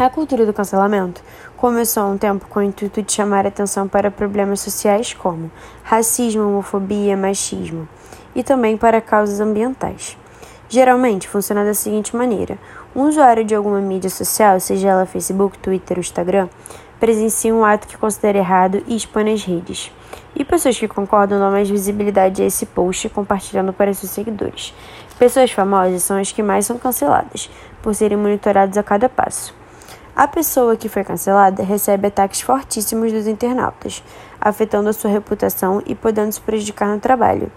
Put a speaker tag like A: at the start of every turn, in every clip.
A: A cultura do cancelamento começou há um tempo com o intuito de chamar atenção para problemas sociais como racismo, homofobia, machismo e também para causas ambientais. Geralmente funciona da seguinte maneira: um usuário de alguma mídia social, seja ela Facebook, Twitter ou Instagram, presencia um ato que considera errado e expõe nas redes. E pessoas que concordam dão mais visibilidade a esse post, compartilhando para seus seguidores. Pessoas famosas são as que mais são canceladas, por serem monitoradas a cada passo. A pessoa que foi cancelada recebe ataques fortíssimos dos internautas, afetando a sua reputação e podendo se prejudicar no trabalho.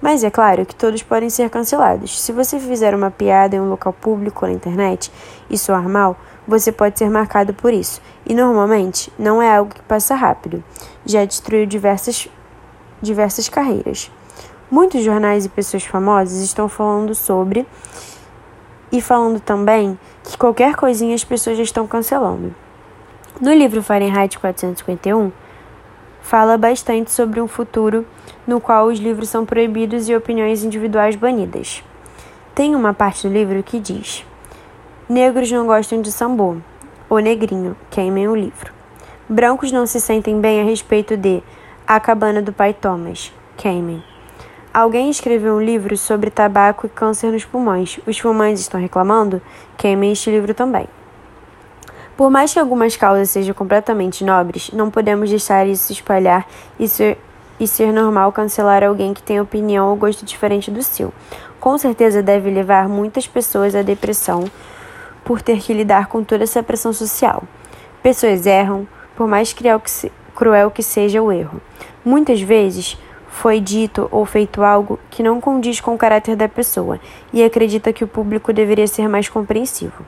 A: Mas é claro que todos podem ser cancelados. Se você fizer uma piada em um local público ou na internet e soar mal, você pode ser marcado por isso. E normalmente não é algo que passa rápido. Já destruiu diversas, diversas carreiras. Muitos jornais e pessoas famosas estão falando sobre e falando também que qualquer coisinha as pessoas já estão cancelando. No livro Fahrenheit 451, fala bastante sobre um futuro no qual os livros são proibidos e opiniões individuais banidas. Tem uma parte do livro que diz: Negros não gostam de sambô, ou negrinho, queimem o livro. Brancos não se sentem bem a respeito de A Cabana do Pai Thomas, queimem. Alguém escreveu um livro sobre tabaco e câncer nos pulmões. Os fumantes estão reclamando? Queimem este livro também. Por mais que algumas causas sejam completamente nobres, não podemos deixar isso se espalhar e ser, e ser normal cancelar alguém que tem opinião ou gosto diferente do seu. Com certeza deve levar muitas pessoas à depressão por ter que lidar com toda essa pressão social. Pessoas erram, por mais cruel que, se, cruel que seja o erro. Muitas vezes, foi dito ou feito algo que não condiz com o caráter da pessoa e acredita que o público deveria ser mais compreensivo.